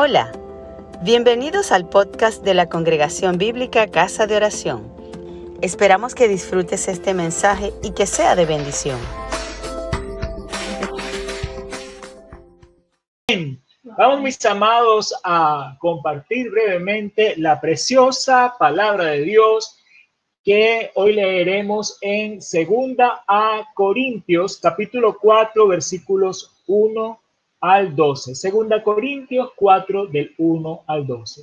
Hola, bienvenidos al podcast de la Congregación Bíblica Casa de Oración. Esperamos que disfrutes este mensaje y que sea de bendición. Vamos mis amados a compartir brevemente la preciosa palabra de Dios que hoy leeremos en segunda a Corintios capítulo 4 versículos 1 al 12. Segunda Corintios 4 del 1 al 12.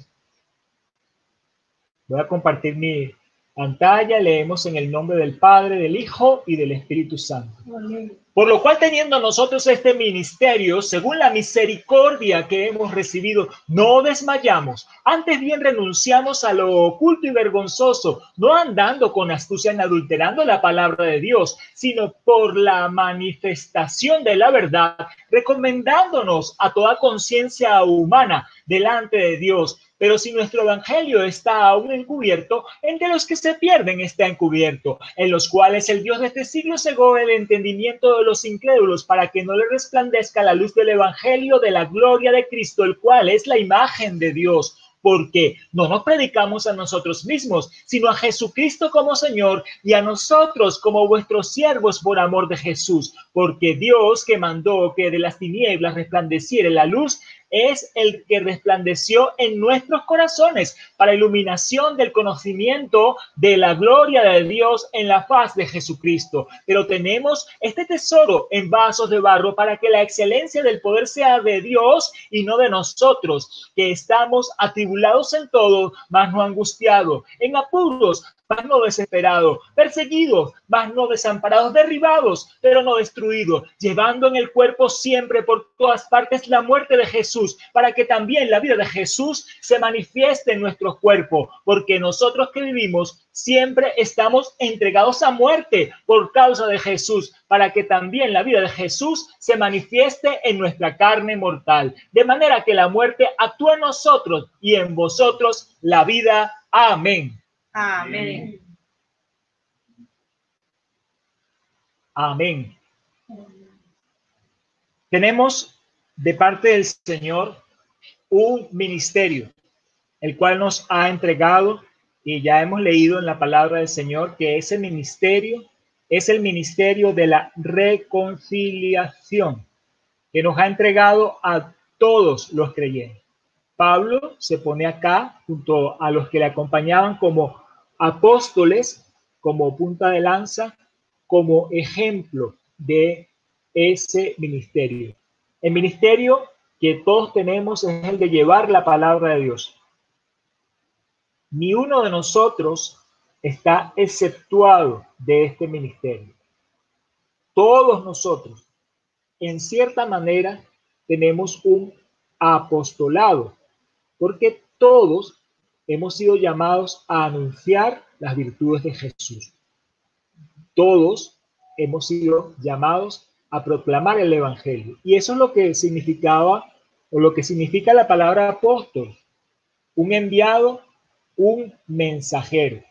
Voy a compartir mi pantalla. Leemos en el nombre del Padre, del Hijo y del Espíritu Santo. Por lo cual, teniendo nosotros este ministerio, según la misericordia que hemos recibido, no desmayamos. Antes bien renunciamos a lo oculto y vergonzoso, no andando con astucia ni adulterando la palabra de Dios, sino por la manifestación de la verdad, recomendándonos a toda conciencia humana delante de Dios pero si nuestro evangelio está aún encubierto, entre los que se pierden está encubierto, en los cuales el Dios de este siglo cegó el entendimiento de los incrédulos para que no le resplandezca la luz del evangelio de la gloria de Cristo, el cual es la imagen de Dios. Porque no nos predicamos a nosotros mismos, sino a Jesucristo como Señor y a nosotros como vuestros siervos por amor de Jesús, porque Dios que mandó que de las tinieblas resplandeciera la luz, es el que resplandeció en nuestros corazones para iluminación del conocimiento de la gloria de Dios en la faz de Jesucristo. Pero tenemos este tesoro en vasos de barro para que la excelencia del poder sea de Dios y no de nosotros, que estamos atribulados en todo, mas no angustiados, en apuros, mas no desesperados, perseguidos, mas no desamparados, derribados, pero no destruidos, llevando en el cuerpo siempre por todas partes la muerte de Jesús, para que también la vida de Jesús se manifieste en nuestro cuerpo, porque nosotros que vivimos siempre estamos entregados a muerte por causa de Jesús, para que también la vida de Jesús se manifieste en nuestra carne mortal, de manera que la muerte actúe en nosotros y en vosotros la vida. Amén. Amén. Amén. Tenemos de parte del Señor un ministerio, el cual nos ha entregado y ya hemos leído en la palabra del Señor que ese ministerio es el ministerio de la reconciliación que nos ha entregado a todos los creyentes. Pablo se pone acá junto a los que le acompañaban como apóstoles como punta de lanza, como ejemplo de ese ministerio. El ministerio que todos tenemos es el de llevar la palabra de Dios. Ni uno de nosotros está exceptuado de este ministerio. Todos nosotros, en cierta manera, tenemos un apostolado, porque todos hemos sido llamados a anunciar las virtudes de Jesús. Todos hemos sido llamados a proclamar el Evangelio. Y eso es lo que significaba o lo que significa la palabra apóstol. Un enviado, un mensajero.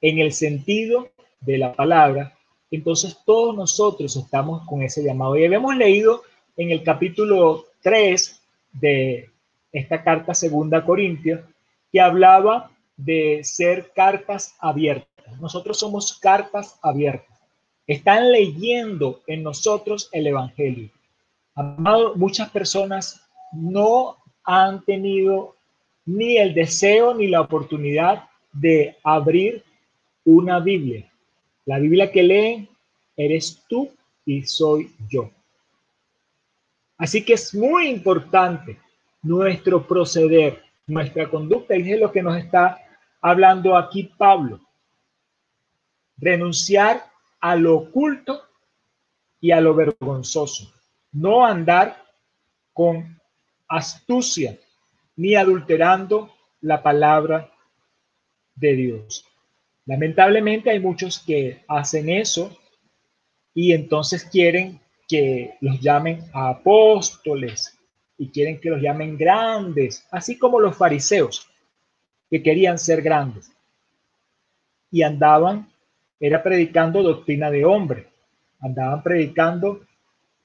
En el sentido de la palabra, entonces todos nosotros estamos con ese llamado. Y habíamos leído en el capítulo 3 de esta carta segunda a Corintios que hablaba de ser cartas abiertas. Nosotros somos cartas abiertas. Están leyendo en nosotros el Evangelio. Amado, muchas personas no han tenido ni el deseo ni la oportunidad de abrir una Biblia. La Biblia que leen eres tú y soy yo. Así que es muy importante nuestro proceder, nuestra conducta, y es lo que nos está hablando aquí Pablo. Renunciar a lo oculto y a lo vergonzoso. No andar con astucia ni adulterando la palabra de Dios. Lamentablemente hay muchos que hacen eso y entonces quieren que los llamen apóstoles, y quieren que los llamen grandes, así como los fariseos, que querían ser grandes. Y andaban, era predicando doctrina de hombre, andaban predicando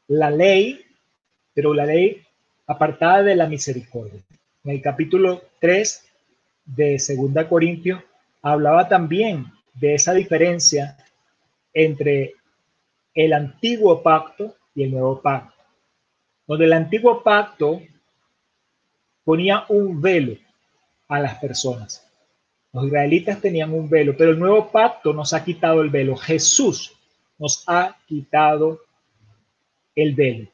la ley, pero la ley apartada de la misericordia. en el capítulo 3 de Segunda Corintios, hablaba también de esa diferencia entre el antiguo pacto y el nuevo pacto. Donde el antiguo pacto ponía un velo a las personas. Los israelitas tenían un velo, pero el nuevo pacto nos ha quitado el velo. Jesús nos ha quitado el velo.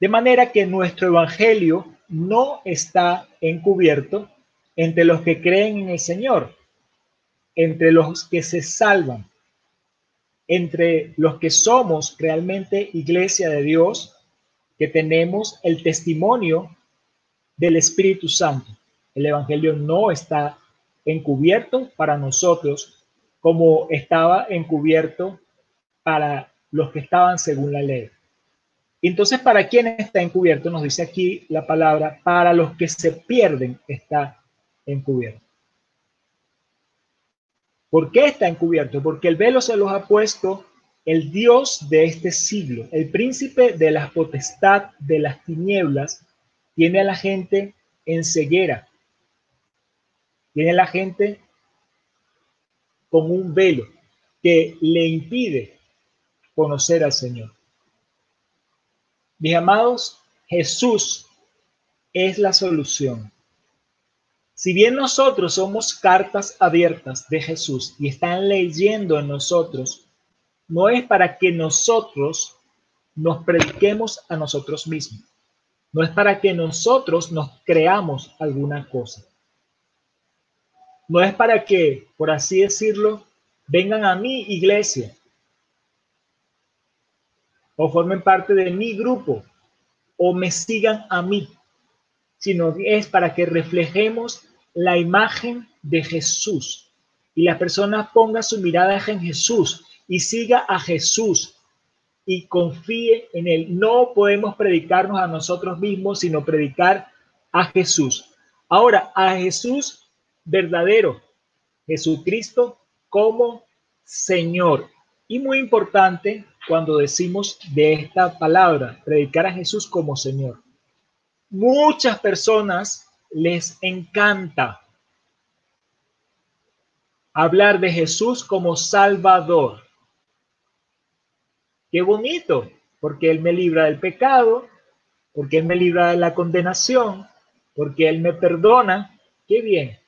De manera que nuestro evangelio no está encubierto entre los que creen en el Señor, entre los que se salvan, entre los que somos realmente iglesia de Dios, que tenemos el testimonio del Espíritu Santo. El Evangelio no está encubierto para nosotros como estaba encubierto para los que estaban según la ley. Entonces, ¿para quién está encubierto? Nos dice aquí la palabra, para los que se pierden está encubierto. ¿Por qué está encubierto? Porque el velo se los ha puesto el Dios de este siglo, el príncipe de la potestad de las tinieblas, tiene a la gente en ceguera, tiene a la gente con un velo que le impide conocer al Señor. Mis amados, Jesús es la solución. Si bien nosotros somos cartas abiertas de Jesús y están leyendo en nosotros, no es para que nosotros nos prediquemos a nosotros mismos. No es para que nosotros nos creamos alguna cosa. No es para que, por así decirlo, vengan a mi iglesia o formen parte de mi grupo o me sigan a mí, sino es para que reflejemos la imagen de Jesús y la persona ponga su mirada en Jesús y siga a Jesús y confíe en él. No podemos predicarnos a nosotros mismos, sino predicar a Jesús. Ahora, a Jesús verdadero, Jesucristo como Señor. Y muy importante cuando decimos de esta palabra, predicar a Jesús como Señor. Muchas personas les encanta hablar de Jesús como Salvador. Qué bonito, porque Él me libra del pecado, porque Él me libra de la condenación, porque Él me perdona. Qué bien.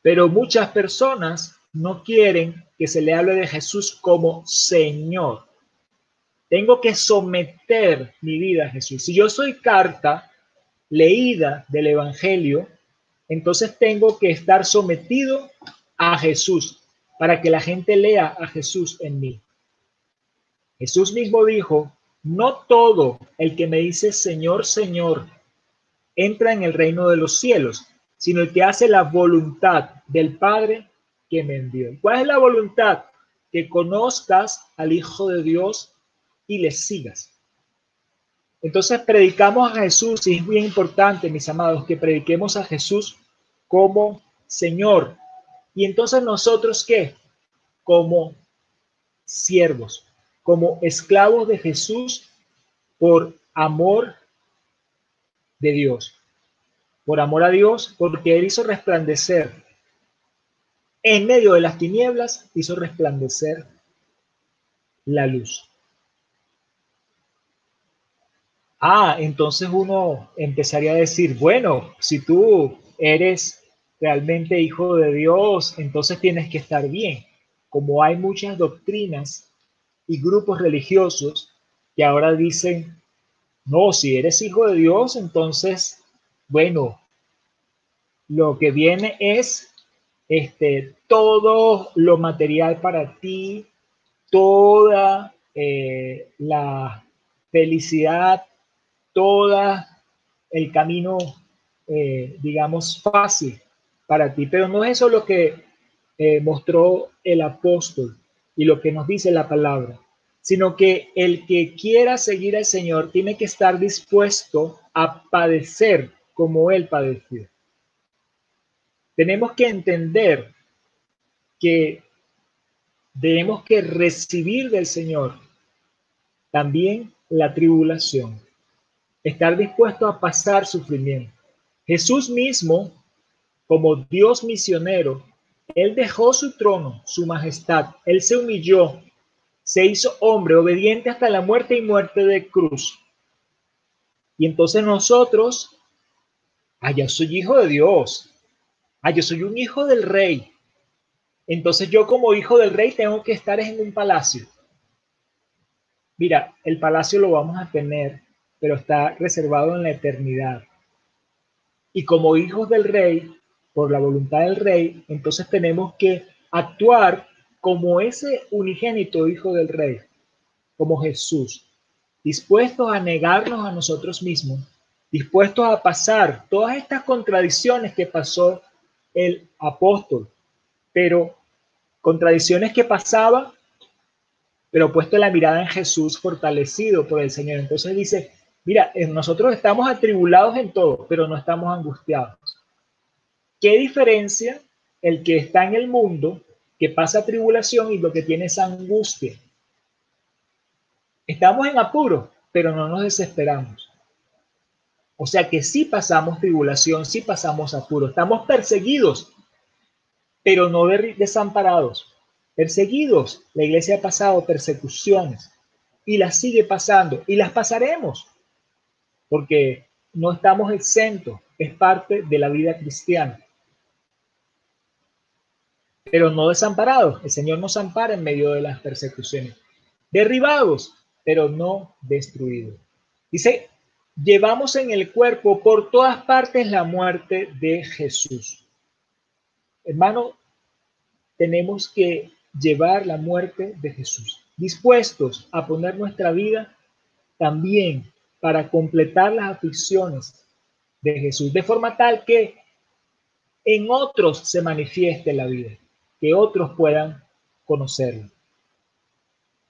Pero muchas personas no quieren que se le hable de Jesús como Señor. Tengo que someter mi vida a Jesús. Si yo soy carta leída del Evangelio, entonces tengo que estar sometido a Jesús para que la gente lea a Jesús en mí. Jesús mismo dijo, no todo el que me dice Señor, Señor, entra en el reino de los cielos, sino el que hace la voluntad del Padre que me envió. ¿Cuál es la voluntad? Que conozcas al Hijo de Dios y le sigas. Entonces predicamos a Jesús y es muy importante, mis amados, que prediquemos a Jesús como Señor. Y entonces nosotros qué? Como siervos, como esclavos de Jesús por amor de Dios. Por amor a Dios, porque Él hizo resplandecer en medio de las tinieblas hizo resplandecer la luz. Ah, entonces uno empezaría a decir, bueno, si tú eres realmente hijo de Dios, entonces tienes que estar bien. Como hay muchas doctrinas y grupos religiosos que ahora dicen, no, si eres hijo de Dios, entonces, bueno, lo que viene es este, todo lo material para ti, toda eh, la felicidad, toda el camino, eh, digamos, fácil para ti. Pero no es eso lo que eh, mostró el apóstol y lo que nos dice la palabra, sino que el que quiera seguir al Señor tiene que estar dispuesto a padecer como Él padeció tenemos que entender que tenemos que recibir del Señor también la tribulación, estar dispuesto a pasar sufrimiento. Jesús mismo, como Dios misionero, él dejó su trono, su majestad, él se humilló, se hizo hombre, obediente hasta la muerte y muerte de cruz. Y entonces nosotros, ah, soy hijo de Dios, ah, soy un hijo del rey. Entonces yo como hijo del rey tengo que estar en un palacio. Mira, el palacio lo vamos a tener, pero está reservado en la eternidad. Y como hijos del rey, por la voluntad del rey, entonces tenemos que actuar como ese unigénito hijo del rey, como Jesús, dispuestos a negarnos a nosotros mismos, dispuestos a pasar todas estas contradicciones que pasó el apóstol, pero contradicciones que pasaba, pero puesto la mirada en Jesús, fortalecido por el Señor. Entonces dice, mira, nosotros estamos atribulados en todo, pero no estamos angustiados. ¿Qué diferencia el que está en el mundo, que pasa tribulación y lo que tiene es angustia? Estamos en apuro, pero no nos desesperamos. O sea que sí pasamos tribulación, sí pasamos apuro. Estamos perseguidos, pero no desamparados. Perseguidos. La iglesia ha pasado persecuciones y las sigue pasando y las pasaremos porque no estamos exentos. Es parte de la vida cristiana pero no desamparados. El Señor nos ampara en medio de las persecuciones. Derribados, pero no destruidos. Dice, llevamos en el cuerpo por todas partes la muerte de Jesús. Hermano, tenemos que llevar la muerte de Jesús, dispuestos a poner nuestra vida también para completar las aflicciones de Jesús, de forma tal que en otros se manifieste la vida que otros puedan conocerlo.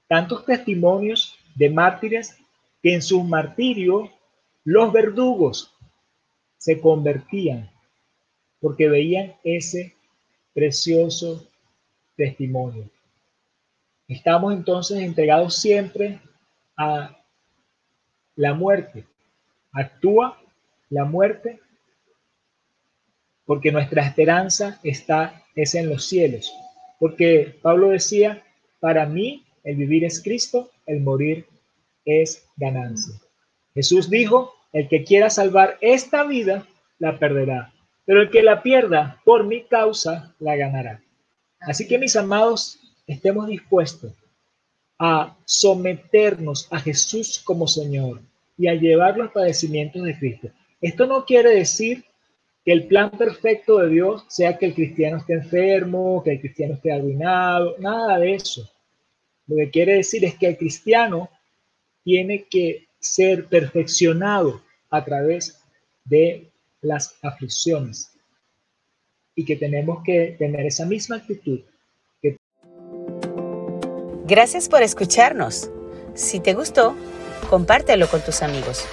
Tantos testimonios de mártires que en su martirio los verdugos se convertían porque veían ese precioso testimonio. Estamos entonces entregados siempre a la muerte. Actúa la muerte porque nuestra esperanza está es en los cielos. Porque Pablo decía, para mí el vivir es Cristo, el morir es ganancia. Jesús dijo, el que quiera salvar esta vida, la perderá, pero el que la pierda por mi causa, la ganará. Así que mis amados, estemos dispuestos a someternos a Jesús como Señor y a llevar los padecimientos de Cristo. Esto no quiere decir que el plan perfecto de Dios sea que el cristiano esté enfermo, que el cristiano esté arruinado, nada de eso. Lo que quiere decir es que el cristiano tiene que ser perfeccionado a través de las aflicciones y que tenemos que tener esa misma actitud. Gracias por escucharnos. Si te gustó, compártelo con tus amigos.